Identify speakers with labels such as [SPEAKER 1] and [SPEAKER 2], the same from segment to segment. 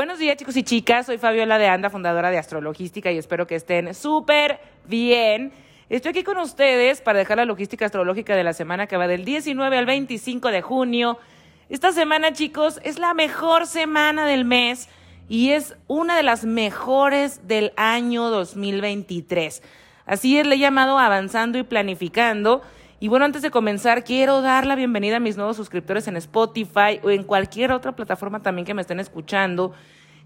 [SPEAKER 1] Buenos días chicos y chicas, soy Fabiola de Anda, fundadora de Astrologística y espero que estén súper bien. Estoy aquí con ustedes para dejar la logística astrológica de la semana que va del 19 al 25 de junio. Esta semana chicos es la mejor semana del mes y es una de las mejores del año 2023. Así es, le he llamado avanzando y planificando. Y bueno, antes de comenzar, quiero dar la bienvenida a mis nuevos suscriptores en Spotify o en cualquier otra plataforma también que me estén escuchando.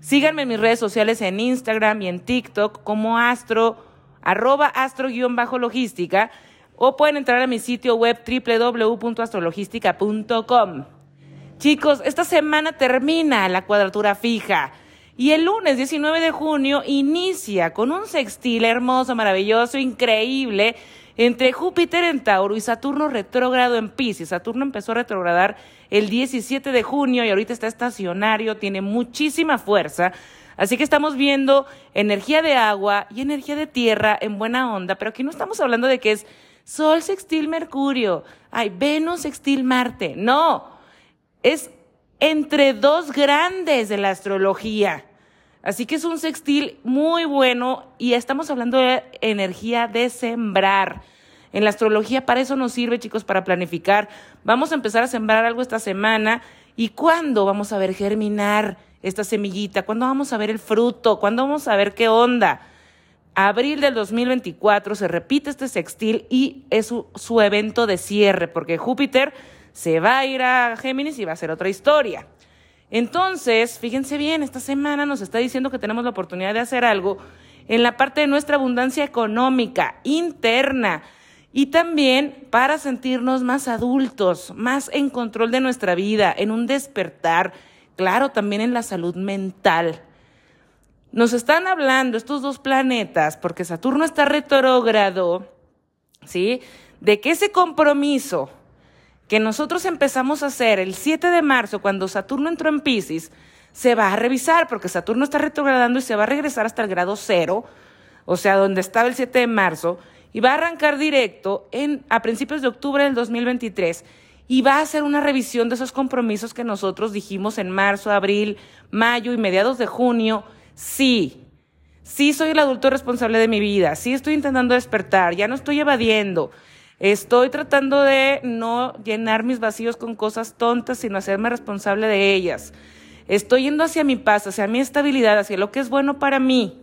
[SPEAKER 1] Síganme en mis redes sociales en Instagram y en TikTok como astro, arroba astro-logística o pueden entrar a mi sitio web www.astrologística.com. Chicos, esta semana termina la cuadratura fija y el lunes 19 de junio inicia con un sextil hermoso, maravilloso, increíble entre Júpiter en Tauro y Saturno retrógrado en Pisces. Saturno empezó a retrogradar el 17 de junio y ahorita está estacionario, tiene muchísima fuerza. Así que estamos viendo energía de agua y energía de tierra en buena onda, pero aquí no estamos hablando de que es Sol sextil Mercurio, ay, Venus sextil Marte, no, es entre dos grandes de la astrología. Así que es un sextil muy bueno y estamos hablando de energía de sembrar. En la astrología para eso nos sirve, chicos, para planificar. Vamos a empezar a sembrar algo esta semana y cuándo vamos a ver germinar esta semillita, cuándo vamos a ver el fruto, cuándo vamos a ver qué onda. Abril del 2024 se repite este sextil y es su, su evento de cierre, porque Júpiter se va a ir a Géminis y va a ser otra historia. Entonces, fíjense bien, esta semana nos está diciendo que tenemos la oportunidad de hacer algo en la parte de nuestra abundancia económica, interna, y también para sentirnos más adultos, más en control de nuestra vida, en un despertar, claro, también en la salud mental. Nos están hablando estos dos planetas, porque Saturno está retrógrado, ¿sí? De que ese compromiso que nosotros empezamos a hacer el 7 de marzo, cuando Saturno entró en Pisces, se va a revisar, porque Saturno está retrogradando y se va a regresar hasta el grado cero, o sea, donde estaba el 7 de marzo, y va a arrancar directo en, a principios de octubre del 2023 y va a hacer una revisión de esos compromisos que nosotros dijimos en marzo, abril, mayo y mediados de junio. Sí, sí soy el adulto responsable de mi vida, sí estoy intentando despertar, ya no estoy evadiendo, Estoy tratando de no llenar mis vacíos con cosas tontas, sino hacerme responsable de ellas. Estoy yendo hacia mi paz, hacia mi estabilidad, hacia lo que es bueno para mí.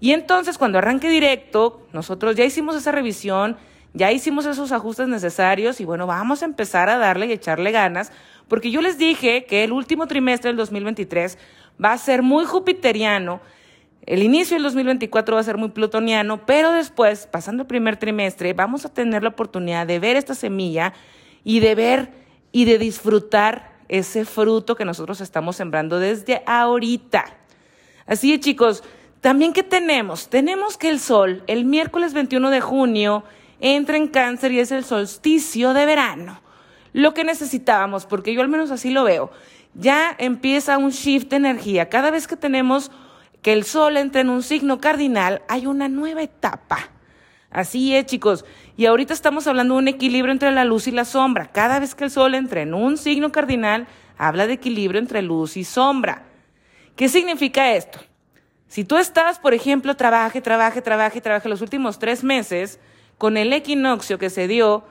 [SPEAKER 1] Y entonces cuando arranque directo, nosotros ya hicimos esa revisión, ya hicimos esos ajustes necesarios y bueno, vamos a empezar a darle y echarle ganas, porque yo les dije que el último trimestre del 2023 va a ser muy jupiteriano el inicio del 2024 va a ser muy plutoniano, pero después, pasando el primer trimestre, vamos a tener la oportunidad de ver esta semilla y de ver y de disfrutar ese fruto que nosotros estamos sembrando desde ahorita. Así es, chicos, también que tenemos, tenemos que el sol, el miércoles 21 de junio, entra en cáncer y es el solsticio de verano. Lo que necesitábamos, porque yo al menos así lo veo, ya empieza un shift de energía. Cada vez que tenemos que el Sol entre en un signo cardinal, hay una nueva etapa. Así es, chicos. Y ahorita estamos hablando de un equilibrio entre la luz y la sombra. Cada vez que el Sol entra en un signo cardinal, habla de equilibrio entre luz y sombra. ¿Qué significa esto? Si tú estás, por ejemplo, trabaje, trabaje, trabaje, trabaje los últimos tres meses con el equinoccio que se dio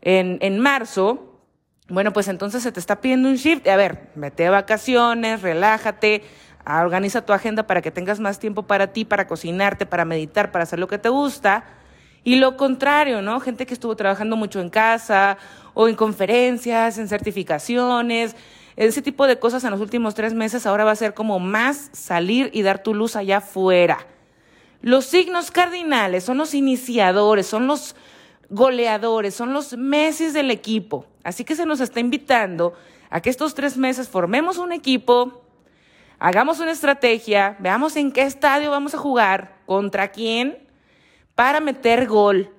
[SPEAKER 1] en, en marzo, bueno, pues entonces se te está pidiendo un shift. A ver, vete a vacaciones, relájate, organiza tu agenda para que tengas más tiempo para ti, para cocinarte, para meditar, para hacer lo que te gusta. Y lo contrario, ¿no? Gente que estuvo trabajando mucho en casa o en conferencias, en certificaciones, ese tipo de cosas en los últimos tres meses, ahora va a ser como más salir y dar tu luz allá afuera. Los signos cardinales son los iniciadores, son los goleadores, son los meses del equipo. Así que se nos está invitando a que estos tres meses formemos un equipo, hagamos una estrategia, veamos en qué estadio vamos a jugar, contra quién, para meter gol.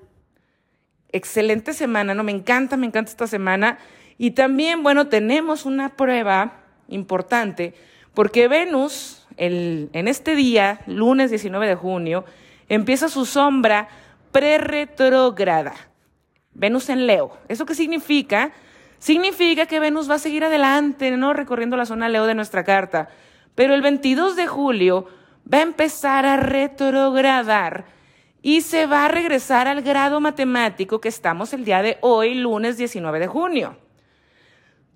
[SPEAKER 1] Excelente semana, ¿no? Me encanta, me encanta esta semana. Y también, bueno, tenemos una prueba importante, porque Venus, el, en este día, lunes 19 de junio, empieza su sombra pre-retrógrada. Venus en Leo. ¿Eso qué significa? Significa que Venus va a seguir adelante, ¿no? Recorriendo la zona Leo de nuestra carta Pero el 22 de julio va a empezar a retrogradar y se va a regresar al grado matemático que estamos el día de hoy, lunes 19 de junio.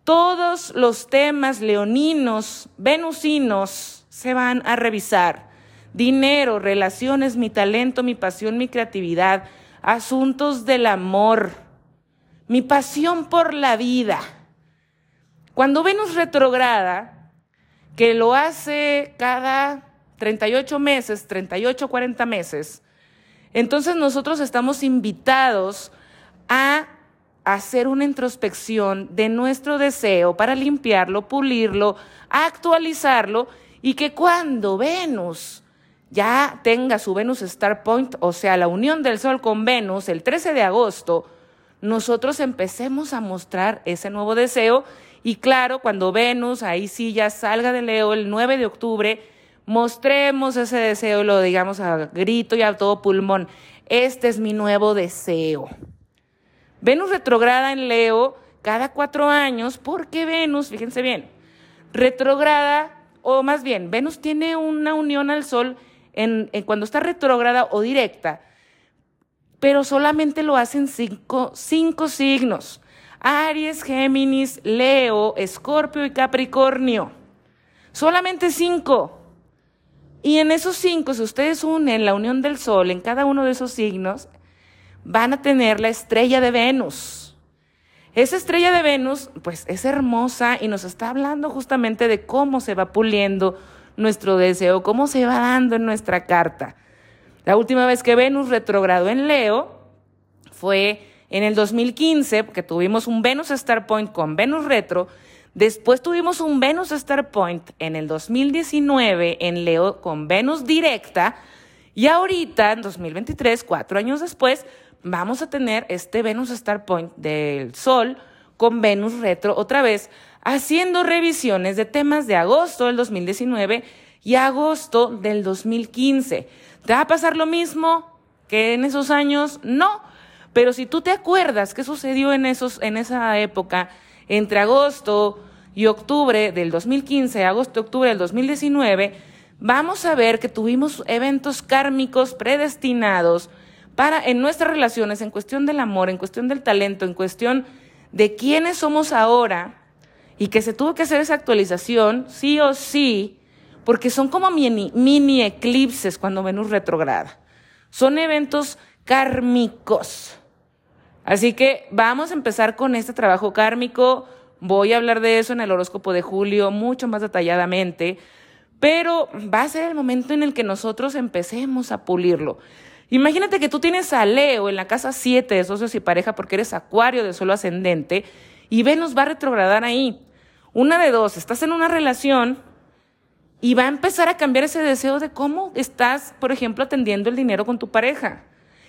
[SPEAKER 1] Todos los temas leoninos, venusinos, se van a revisar. Dinero, relaciones, mi talento, mi pasión, mi creatividad, asuntos del amor, mi pasión por la vida. Cuando Venus retrograda, que lo hace cada 38 meses, 38, 40 meses, entonces nosotros estamos invitados a hacer una introspección de nuestro deseo para limpiarlo, pulirlo, actualizarlo y que cuando Venus ya tenga su Venus Star Point, o sea, la unión del Sol con Venus el 13 de agosto, nosotros empecemos a mostrar ese nuevo deseo y claro, cuando Venus ahí sí ya salga de Leo el 9 de octubre, mostremos ese deseo lo digamos a grito y a todo pulmón. Este es mi nuevo deseo. Venus retrograda en Leo cada cuatro años porque Venus, fíjense bien, retrograda, o más bien, Venus tiene una unión al Sol en, cuando está retrógrada o directa, pero solamente lo hacen cinco signos. Aries, Géminis, Leo, Escorpio y Capricornio. Solamente cinco. Y en esos cinco, si ustedes unen la unión del Sol en cada uno de esos signos, van a tener la estrella de Venus. Esa estrella de Venus, pues es hermosa y nos está hablando justamente de cómo se va puliendo nuestro deseo, cómo se va dando en nuestra carta. La última vez que Venus retrogradó en Leo fue en el 2015, porque tuvimos un Venus Star Point con Venus retro. Después tuvimos un Venus Star Point en el 2019 en Leo con Venus directa. Y ahorita, en 2023, cuatro años después, vamos a tener este Venus Star Point del Sol con Venus retro otra vez, haciendo revisiones de temas de agosto del 2019 y agosto del 2015. ¿Te va a pasar lo mismo que en esos años? No. Pero si tú te acuerdas qué sucedió en, esos, en esa época, entre agosto y octubre del 2015, agosto y octubre del 2019, vamos a ver que tuvimos eventos kármicos predestinados para en nuestras relaciones, en cuestión del amor, en cuestión del talento, en cuestión de quiénes somos ahora, y que se tuvo que hacer esa actualización, sí o sí, porque son como mini, mini eclipses cuando Venus retrograda. Son eventos kármicos. Así que vamos a empezar con este trabajo kármico. Voy a hablar de eso en el horóscopo de julio mucho más detalladamente, pero va a ser el momento en el que nosotros empecemos a pulirlo. Imagínate que tú tienes a Leo en la casa 7 de socios y pareja porque eres acuario de suelo ascendente y Venus va a retrogradar ahí. Una de dos, estás en una relación y va a empezar a cambiar ese deseo de cómo estás, por ejemplo, atendiendo el dinero con tu pareja.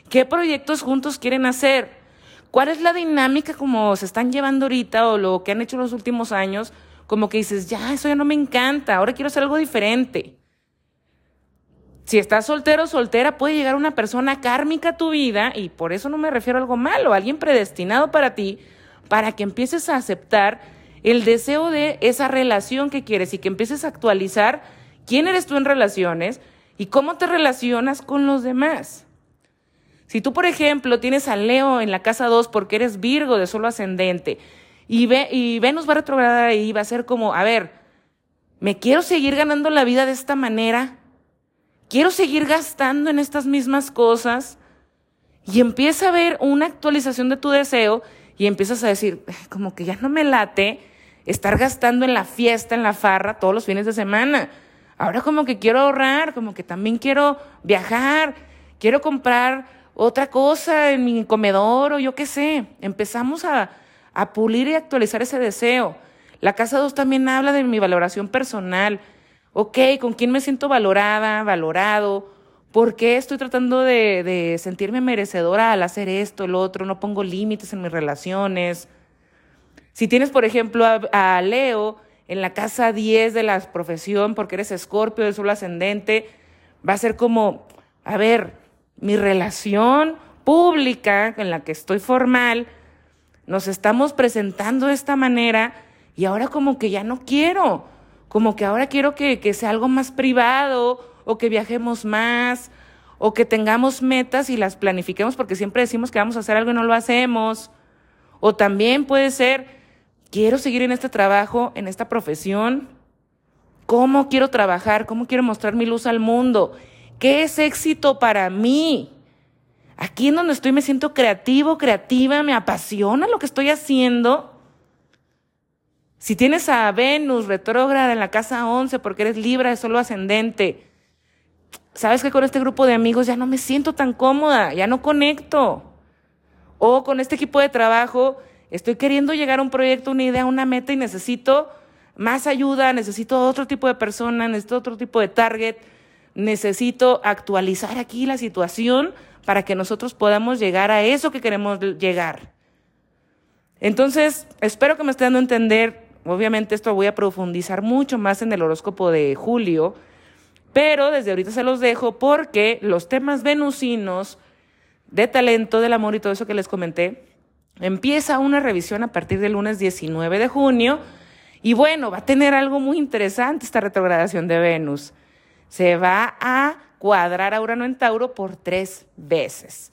[SPEAKER 1] ¿Qué proyectos juntos quieren hacer? ¿Cuál es la dinámica como se están llevando ahorita o lo que han hecho en los últimos años? Como que dices, ya, eso ya no me encanta, ahora quiero hacer algo diferente. Si estás soltero o soltera, puede llegar una persona kármica a tu vida, y por eso no me refiero a algo malo, alguien predestinado para ti, para que empieces a aceptar el deseo de esa relación que quieres y que empieces a actualizar quién eres tú en relaciones y cómo te relacionas con los demás. Si tú, por ejemplo, tienes a Leo en la casa 2 porque eres Virgo de solo ascendente y, ve, y Venus va a retrogradar ahí, va a ser como, a ver, ¿me quiero seguir ganando la vida de esta manera? ¿Quiero seguir gastando en estas mismas cosas? Y empieza a ver una actualización de tu deseo y empiezas a decir, como que ya no me late estar gastando en la fiesta, en la farra todos los fines de semana. Ahora como que quiero ahorrar, como que también quiero viajar, quiero comprar otra cosa en mi comedor o yo qué sé. Empezamos a, a pulir y actualizar ese deseo. La casa 2 también habla de mi valoración personal. Ok, ¿con quién me siento valorada, valorado? ¿Por qué estoy tratando de, de sentirme merecedora al hacer esto, el otro? No pongo límites en mis relaciones. Si tienes, por ejemplo, a, Leo en la casa 10 de la profesión porque eres escorpio de sol ascendente, va a ser como, a ver, mi relación pública en la que estoy formal, nos estamos presentando de esta manera y ahora como que ya no quiero, como que ahora quiero que, que sea algo más privado o que viajemos más o que tengamos metas y las planifiquemos porque siempre decimos que vamos a hacer algo y no lo hacemos. O también puede ser, quiero seguir en este trabajo, en esta profesión. ¿Cómo quiero trabajar? ¿Cómo quiero mostrar mi luz al mundo? ¿Qué es éxito para mí? Aquí en donde estoy me siento creativo, creativa, me apasiona lo que estoy haciendo. Si tienes a Venus retrógrada en la casa 11 porque eres Libra de solo ascendente, sabes que con este grupo de amigos ya no me siento tan cómoda, ya no conecto. O con este equipo de trabajo estoy queriendo llegar a un proyecto, una idea, una meta y necesito más ayuda, necesito otro tipo de persona, necesito otro tipo de target, necesito actualizar aquí la situación para que nosotros podamos llegar a eso que queremos llegar. Entonces, espero que me esté dando a entender, obviamente esto voy a profundizar mucho más en el horóscopo de julio, pero desde ahorita se los dejo porque los temas venusinos de talento, del amor y todo eso que les comenté, empieza una revisión a partir del lunes 19 de junio. Y bueno, va a tener algo muy interesante esta retrogradación de Venus. Se va a cuadrar a Urano en Tauro por tres veces.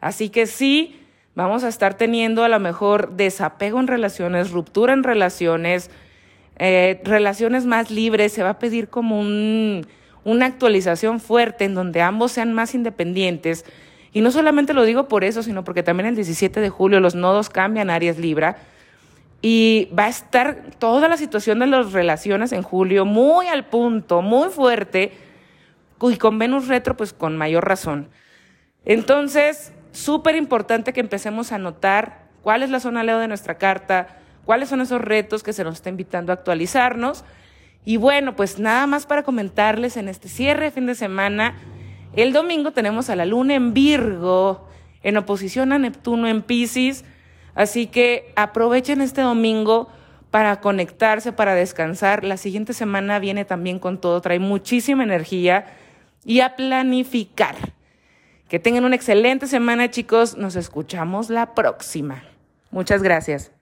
[SPEAKER 1] Así que sí, vamos a estar teniendo a lo mejor desapego en relaciones, ruptura en relaciones, eh, relaciones más libres. Se va a pedir como un una actualización fuerte en donde ambos sean más independientes. Y no solamente lo digo por eso, sino porque también el 17 de julio los nodos cambian Aries Libra y va a estar toda la situación de las relaciones en julio muy al punto, muy fuerte, y con Venus retro, pues con mayor razón. Entonces, súper importante que empecemos a notar cuál es la zona Leo de nuestra carta, cuáles son esos retos que se nos está invitando a actualizarnos y bueno, pues nada más para comentarles en este cierre de fin de semana. El domingo tenemos a la luna en Virgo, en oposición a Neptuno en Pisces. Así que aprovechen este domingo para conectarse, para descansar. La siguiente semana viene también con todo, trae muchísima energía y a planificar. Que tengan una excelente semana, chicos. Nos escuchamos la próxima. Muchas gracias.